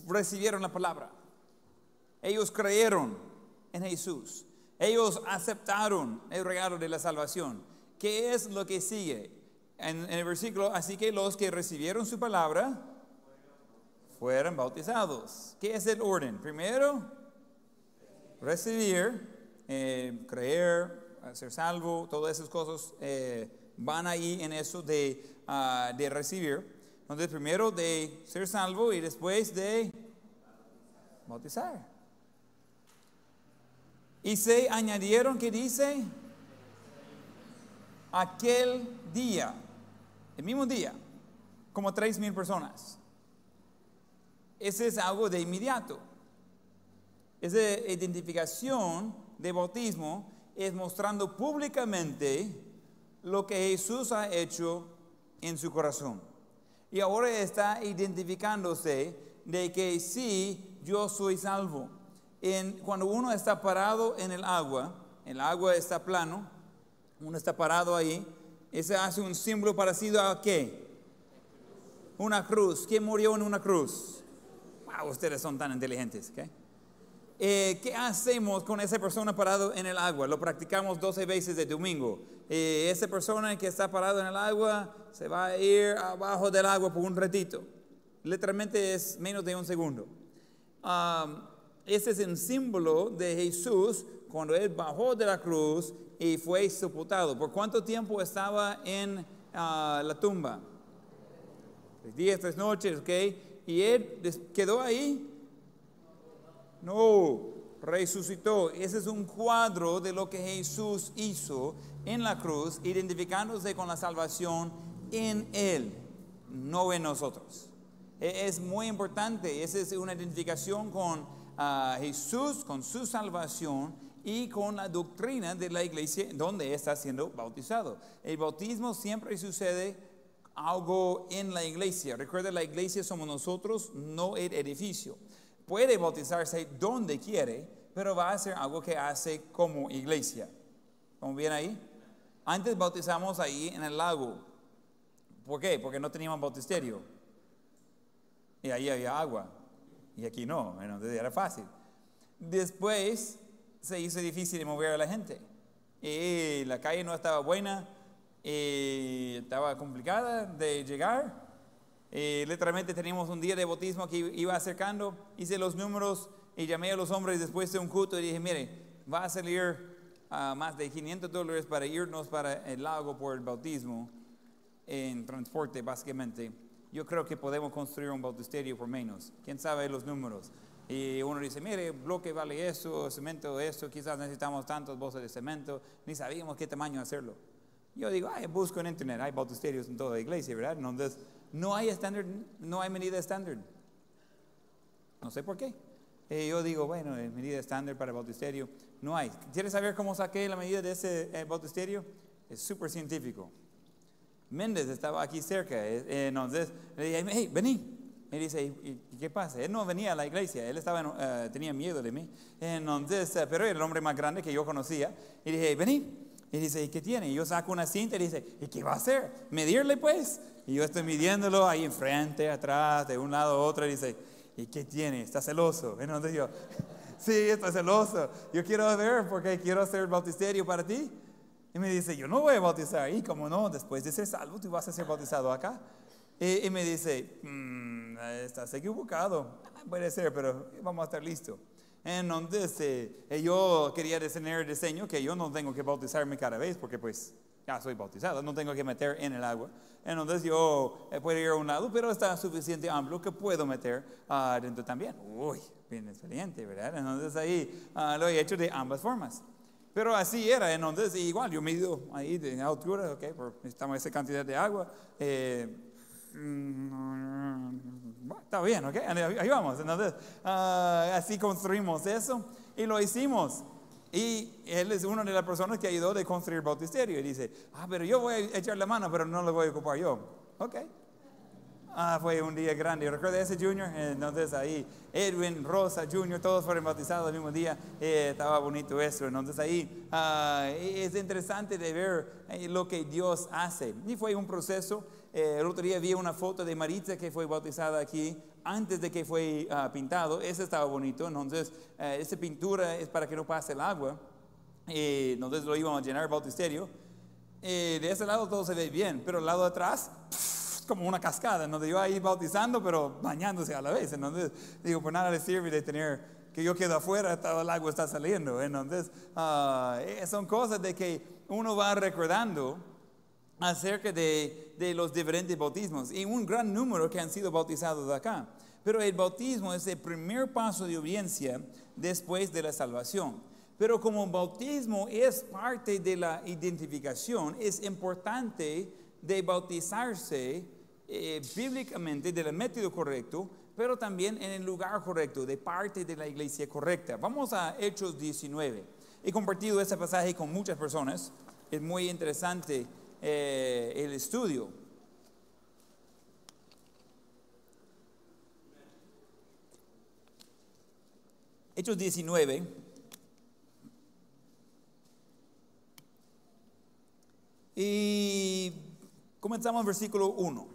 recibieron la palabra. Ellos creyeron en Jesús. Ellos aceptaron el regalo de la salvación. ¿Qué es lo que sigue? En, en el versículo, así que los que recibieron su palabra fueron bautizados. ¿Qué es el orden? Primero, recibir, eh, creer, ser salvo, todas esas cosas eh, van ahí en eso de, ah, de recibir. Entonces, primero de ser salvo y después de bautizar. Y se añadieron, ¿qué dice? Aquel día, el mismo día, como tres mil personas. Ese es algo de inmediato. Esa identificación de bautismo es mostrando públicamente lo que Jesús ha hecho en su corazón. Y ahora está identificándose de que sí, yo soy salvo. En, cuando uno está parado en el agua, el agua está plano, uno está parado ahí, ese hace un símbolo parecido a qué? Una cruz. ¿Quién murió en una cruz? Wow, ustedes son tan inteligentes. ¿ok? Eh, ¿Qué hacemos con esa persona parado en el agua? Lo practicamos 12 veces de domingo. Eh, esa persona que está parado en el agua se va a ir abajo del agua por un ratito. Literalmente es menos de un segundo. Um, ese es un símbolo de Jesús cuando Él bajó de la cruz y fue sepultado. ¿Por cuánto tiempo estaba en ah, la tumba? Tres días, tres noches, ¿ok? Y Él quedó ahí no, resucitó. Ese es un cuadro de lo que Jesús hizo en la cruz, identificándose con la salvación en Él, no en nosotros. E- Es muy importante, esa es una identificación con ah, Jesús, con su salvación y con la doctrina de la iglesia donde está siendo bautizado. El bautismo siempre sucede algo en la iglesia. Recuerda, la iglesia somos nosotros, no el edificio. Puede bautizarse donde quiere, pero va a ser algo que hace como iglesia. ¿Cómo bien ahí? Antes bautizamos ahí en el lago. ¿Por qué? Porque no teníamos bautisterio. Y ahí había agua. Y aquí no. Entonces era fácil. Después se hizo difícil de mover a la gente. Y la calle no estaba buena. Y estaba complicada de llegar. Eh, literalmente teníamos un día de bautismo que iba acercando, hice los números y llamé a los hombres después de un culto y dije, mire, va a salir ah, más de 500 dólares para irnos para el lago por el bautismo en transporte básicamente. Yo creo que podemos construir un bautisterio por menos. ¿Quién sabe los números? Y uno dice, mire, bloque vale eso, cemento eso, quizás necesitamos tantos bolsas de cemento, ni sabíamos qué tamaño hacerlo. Yo digo, ay, busco en internet, hay bautisterios en toda la iglesia, ¿verdad? Entonces, no hay estándar, no hay medida estándar. No sé por qué. Eh, yo digo, bueno, eh, medida estándar para el bautisterio, no hay. ¿Quieres saber cómo saqué la medida de ese eh, bautisterio? Es súper científico. Méndez estaba aquí cerca, eh, entonces le dije, hey, vení. Y dice, ¿y, y qué pasa? Él no venía a la iglesia, él estaba, en- tenía miedo de mí. Entonces, eh, pero era el hombre más grande que yo conocía. Y dije, vení. Y dice, ¿y qué tiene? Y yo saco una cinta y dice, ¿y qué va a hacer? ¿Medirle pues? Y yo estoy midiéndolo ahí enfrente, atrás, de un lado a otro. Y dice, ¿y qué tiene? ¿Está celoso? Entonces yo, sí, estoy celoso. Yo quiero ver porque quiero hacer el bautisterio para ti. Y me dice, yo no voy a bautizar. Y como no, después de ser salvo, tú vas a ser bautizado acá. Y, y me dice, "Mm, estás equivocado. "Ah, Puede ser, pero vamos a estar listos. Entonces, eh, eh, yo quería tener el diseño que yo no tengo que bautizarme cada vez, porque pues ya soy bautizado, no tengo que meter en el agua. Entonces yo eh, puedo ir a un lado, pero está suficiente amplio que puedo meter adentro también. Uy, bien excelente, ¿verdad? Entonces ahí ah, lo he hecho de ambas formas. Pero así era, entonces igual yo mido ahí de altura, ok, necesitamos esa cantidad de agua. Eh, está bien, ok, ahí vamos. Entonces, ah, así construimos eso y lo hicimos. Y él es una de las personas que ayudó de construir el bautisterio. Y dice, ah, pero yo voy a echar la mano, pero no lo voy a ocupar yo. Ok, Ah, fue un día grande. Recuerda ese Junior, entonces ahí Edwin, Rosa, Junior, todos fueron bautizados el mismo día. Eh, estaba bonito eso. Entonces ahí ah, es interesante de ver eh, lo que Dios hace. Y fue un proceso. Eh, el otro día vi una foto de Maritza que fue bautizada aquí antes de que fue ah, pintado. Ese estaba bonito. Entonces, esa pintura es para que no pase el agua. entonces lo íbamos a llenar el bautisterio. de ese lado todo se ve bien, pero el lado de atrás como una cascada, donde yo ahí bautizando, pero bañándose a la vez. Entonces, digo, pues nada le sirve de tener que yo quedo afuera, todo el agua está saliendo. Entonces, uh, son cosas de que uno va recordando acerca de, los diferentes bautismos y un gran número que han sido bautizados acá. Pero el bautismo es el primer paso de obediencia después de la salvación. Pero como bautismo es parte de la identificación, es importante de bautizarse eh, bíblicamente del método correcto, pero también en el lugar correcto, de parte de la iglesia correcta. Vamos a Hechos 19. He compartido este pasaje con muchas personas. Es muy interesante eh, el estudio. Hechos 19. Y comenzamos en versículo 1.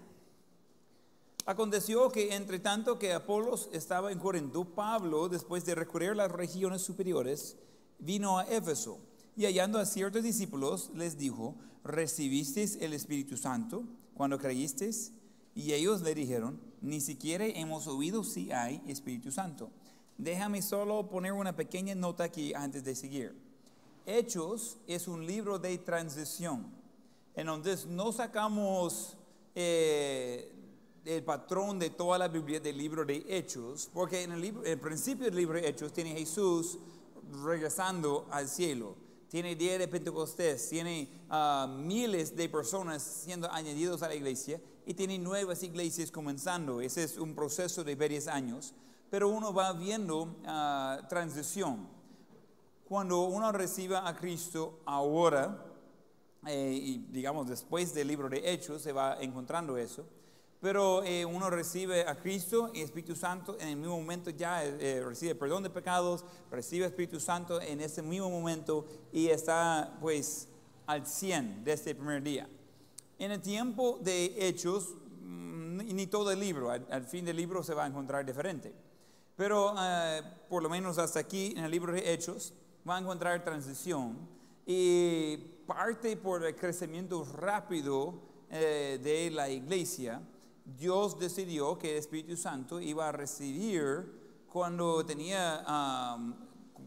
Aconteció que entre tanto que Apolos estaba en Corinto, Pablo, después de recorrer las regiones superiores, vino a Éfeso y hallando a ciertos discípulos les dijo, ¿recibisteis el Espíritu Santo cuando creísteis? Y ellos le dijeron, ni siquiera hemos oído si hay Espíritu Santo. Déjame solo poner una pequeña nota aquí antes de seguir. Hechos es un libro de transición, en donde no sacamos eh, el patrón de toda la Biblia del libro de Hechos, porque en el, libro, el principio del libro de Hechos tiene Jesús regresando al cielo, tiene día de Pentecostés, tiene ah, miles de personas siendo añadidos a la iglesia y tiene nuevas iglesias comenzando. Ese es un proceso de varios años, pero uno va viendo uh, transición. Cuando uno reciba a Cristo ahora, eh, y digamos después del libro de Hechos, se va encontrando eso pero eh, uno recibe a Cristo y Espíritu Santo en el mismo momento ya eh, eh, recibe perdón de pecados, recibe Espíritu Santo en ese mismo momento y está pues al 100 de este primer día. En el tiempo de Hechos, mm, ni todo el libro, al, fin del libro se va a encontrar diferente, pero por lo menos hasta aquí en el libro de Hechos va a encontrar transición y parte por el crecimiento rápido de la iglesia Dios decidió que el Espíritu Santo iba a recibir cuando tenía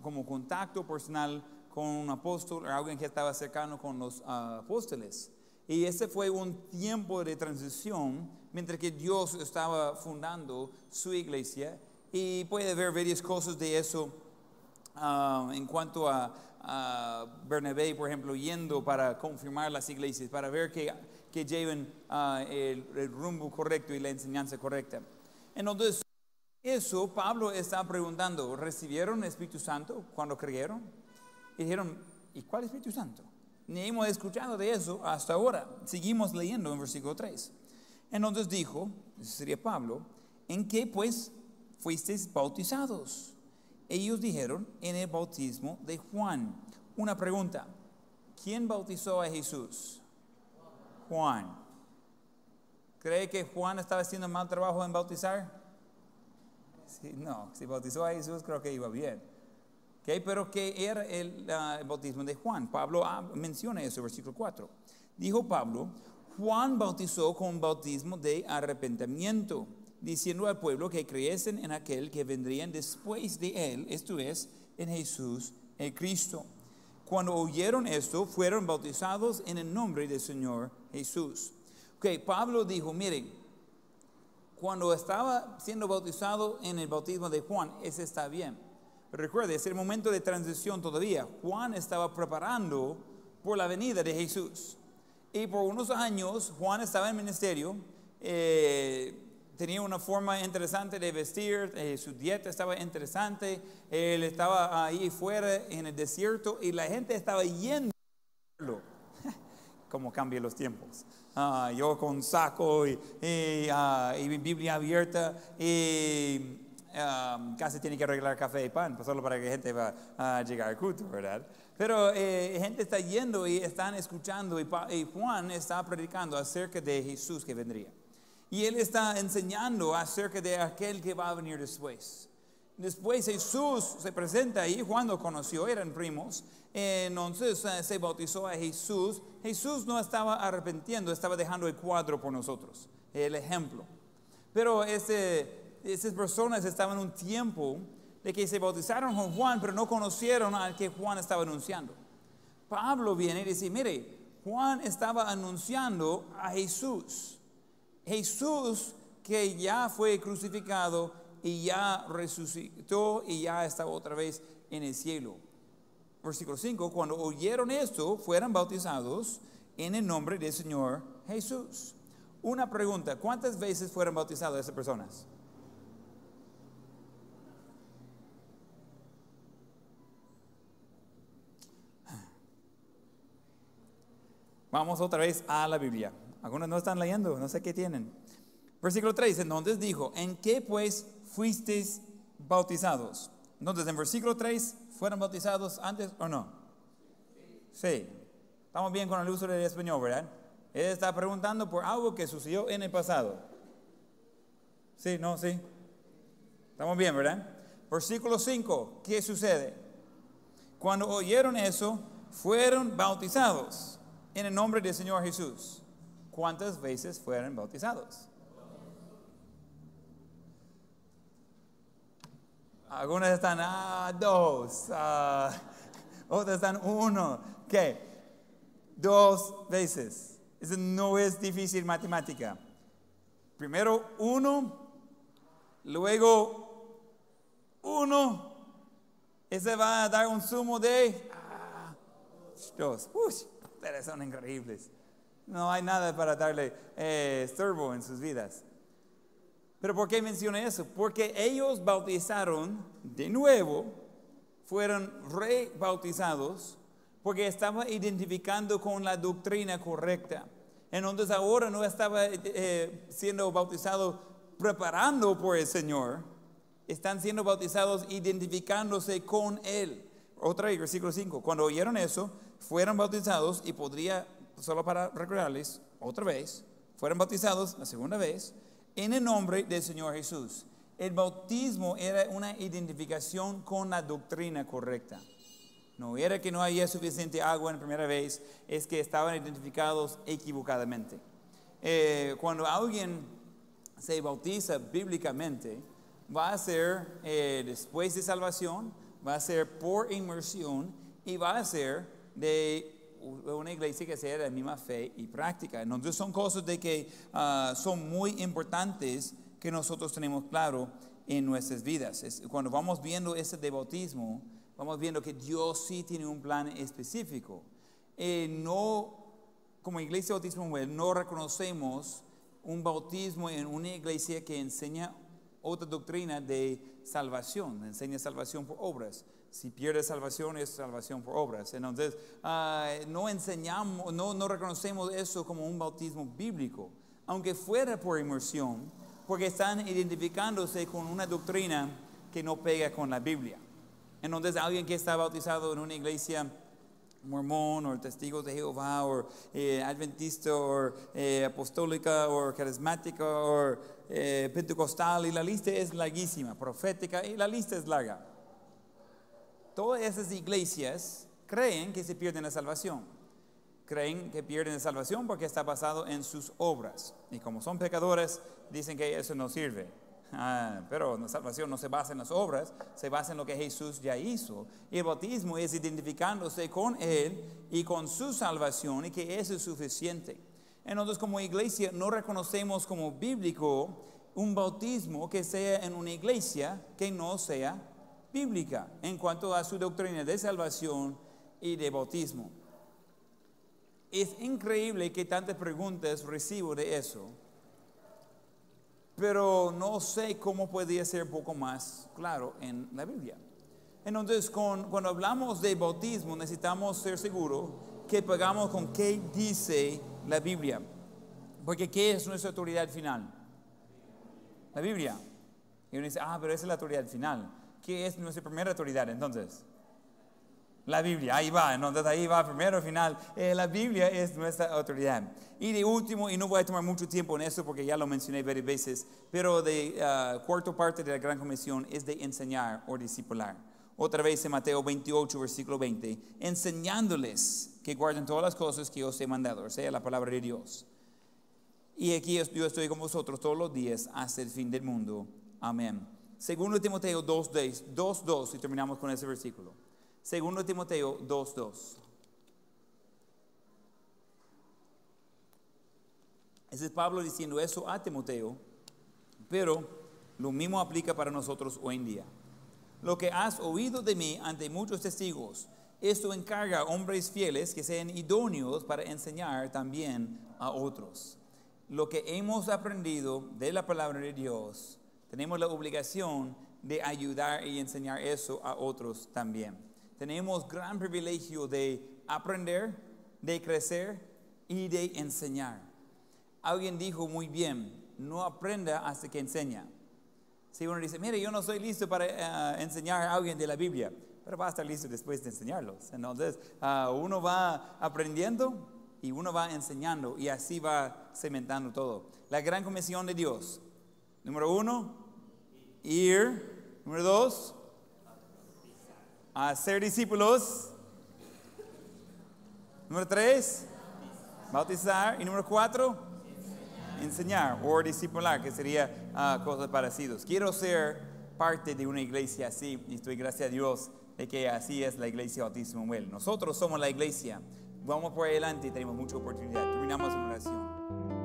como contacto personal con un apóstol alguien que estaba cercano con los ah, apóstoles. Y ese fue un tiempo de transición mientras que Dios estaba fundando su iglesia. Y puede ver varias cosas de eso en cuanto a, a Bernabé, por ejemplo, yendo para confirmar las iglesias, para ver que que lleven ah, el, rumbo correcto y la enseñanza correcta. Entonces, eso Pablo está preguntando, ¿recibieron el Espíritu Santo cuando creyeron? Y dijeron, ¿y cuál Espíritu Santo? Ni hemos escuchado de eso hasta ahora. Seguimos leyendo en versículo 3. Entonces dijo, sería Pablo, ¿en qué pues fuisteis bautizados? Ellos dijeron, en el bautismo de Juan. Una pregunta, ¿quién bautizó a Jesús? Juan. ¿Cree que Juan estaba haciendo mal trabajo en bautizar? no, si bautizó a Jesús creo que iba bien. Okay, pero ¿qué era el, bautismo de Juan? Pablo menciona eso, versículo 4. Dijo Pablo, Juan bautizó con bautismo de arrepentimiento, diciendo al pueblo que creyesen en aquel que vendrían después de él, esto es, en Jesús el Cristo cuando oyeron esto, fueron bautizados en el nombre del Señor Jesús. Ok, Pablo dijo, miren, cuando estaba siendo bautizado en el bautismo de Juan, ese está bien. Pero recuerde, es el momento de transición todavía. Juan estaba preparando por la venida de Jesús. Y por unos años Juan estaba en ministerio, eh, tenía una forma interesante de vestir, eh, su dieta estaba interesante, él estaba ahí fuera en el desierto y la gente estaba yendo. Cómo cambian los tiempos. Ah, yo con saco y, y, ah, y Biblia abierta y ah, casi tiene que arreglar café y pan, pues solo para que gente va a llegar al culto, ¿verdad? Pero eh, gente está yendo y están escuchando y, y Juan está predicando acerca de Jesús que vendría. Y él está enseñando acerca de aquel que va a venir después. Después Jesús se presenta ahí, Juan lo conoció, eran primos. Entonces eh, se bautizó a Jesús. Jesús no estaba arrepentiendo, estaba dejando el cuadro por nosotros, el ejemplo. Pero ese- esas personas estaban en un tiempo de que se bautizaron con Juan, pero no conocieron al que Juan estaba anunciando. Pablo viene y dice, mire, Juan estaba anunciando a Jesús. Jesús que ya fue crucificado y ya resucitó y ya está otra vez en el cielo. Versículo 5, cuando oyeron esto, fueron bautizados en el nombre del Señor Jesús. Una pregunta, ¿cuántas veces fueron bautizadas esas personas? Vamos otra vez a la Biblia. Algunos no están leyendo, no sé qué tienen. Versículo 3, entonces dijo, ¿en qué pues fuisteis bautizados? Entonces, en versículo 3, ¿fueron bautizados antes o no? Sí. Estamos bien con el uso del español, ¿verdad? Él está preguntando por algo que sucedió en el pasado. Sí, no, sí. Estamos bien, ¿verdad? Versículo 5, ¿qué sucede? Cuando oyeron eso, fueron bautizados en el nombre del Señor Jesús. ¿Cuántas veces fueron bautizados? Algunas están, ah, dos. ah, otras están, uno. ¿Qué? Dos veces. Eso no es difícil matemática. Primero uno, luego uno. Ese va a dar un sumo de ah, dos. Uy, ustedes son increíbles. No hay nada para darle eh, en sus vidas. Pero ¿por qué mencioné eso? Porque ellos bautizaron de nuevo, fueron rebautizados, porque estaba identificando con la doctrina correcta. Entonces ahora no estaba eh, siendo bautizado preparando por el Señor, están siendo bautizados identificándose con Él. Otra versículo 5. Cuando oyeron eso, fueron bautizados y podría, solo para recordarles, otra vez, fueron bautizados la segunda vez en el nombre del Señor Jesús. El bautismo era una identificación con la doctrina correcta. No era que no había suficiente agua en la primera vez, es que estaban identificados equivocadamente. Eh, cuando alguien se bautiza bíblicamente, va a ser eh, después de salvación, va a ser por inmersión y va a ser de una iglesia que sea de la misma fe y práctica. Entonces son cosas de que ah, son muy importantes que nosotros tenemos claro en nuestras vidas. Es- cuando vamos viendo ese de bautismo, vamos viendo que Dios sí tiene un plan específico. Eh, no, como iglesia de bautismo Muel, no reconocemos un bautismo en una iglesia que enseña otra doctrina de salvación, enseña salvación por obras. Si pierde salvación, es salvación por obras. Entonces, ah, no enseñamos, no, no reconocemos eso como un bautismo bíblico, aunque fuera por inmersión, porque están identificándose con una doctrina que no pega con la Biblia. Entonces, alguien que está bautizado en una iglesia mormón o testigos de Jehová o eh, adventista o eh, apostólica o carismática o eh, pentecostal y la lista es larguísima, profética y la lista es larga. Todas esas iglesias creen que se pierden la salvación. Creen que pierden la salvación porque está basado en sus obras. Y como son pecadores, dicen que eso no sirve. Ah, pero la salvación no se basa en las obras, se basa en lo que Jesús ya hizo. Y el bautismo es identificándose con Él y con su salvación y que eso es suficiente. Entonces como iglesia no reconocemos como bíblico un bautismo que sea en una iglesia que no sea bíblica en cuanto a su doctrina de salvación y de bautismo. Es increíble que tantas preguntas recibo de eso pero no sé cómo podría ser un poco más claro en la Biblia. Entonces, cuando hablamos de bautismo, necesitamos ser seguros que pagamos con qué dice la Biblia. Porque ¿qué es nuestra autoridad final? La Biblia. Y uno dice, ah, pero esa es la autoridad final. ¿Qué es nuestra primera autoridad entonces? La Biblia, ahí va, entonces ahí va primero, final. Eh, la Biblia es nuestra autoridad. Y de último, y no voy a tomar mucho tiempo en eso porque ya lo mencioné varias veces, pero de uh, cuarto parte de la Gran Comisión es de enseñar o discipular. Otra vez en Mateo 28, versículo 20, enseñándoles que guarden todas las cosas que os he mandado, o sea, la palabra de Dios. Y aquí yo estoy con vosotros todos los días hasta el fin del mundo. Amén. Segundo Timoteo 2, 2, 2, y terminamos con ese versículo. Segundo Timoteo 2.2. Ese es Pablo diciendo eso a Timoteo, pero lo mismo aplica para nosotros hoy en día. Lo que has oído de mí ante muchos testigos, esto encarga a hombres fieles que sean idóneos para enseñar también a otros. Lo que hemos aprendido de la palabra de Dios, tenemos la obligación de ayudar y enseñar eso a otros también tenemos gran privilegio de aprender, de crecer y de enseñar. Alguien dijo muy bien, no aprenda hasta que enseña. Si uno dice, mire, yo no soy listo para eh, enseñar a alguien de la Biblia, pero va a estar listo después de enseñarlos. Entonces, ah, uno va aprendiendo y uno va enseñando y así va cementando todo. La gran comisión de Dios. Número uno, ir. Número dos, a ser discípulos. Número tres, bautizar. Y número cuatro, enseñar o discipular, que sería uh, cosas parecidas. Quiero ser parte de una iglesia así y estoy gracias a Dios de que así es la iglesia Bautismo Nosotros somos la iglesia. Vamos por adelante y tenemos mucha oportunidad. Terminamos en oración.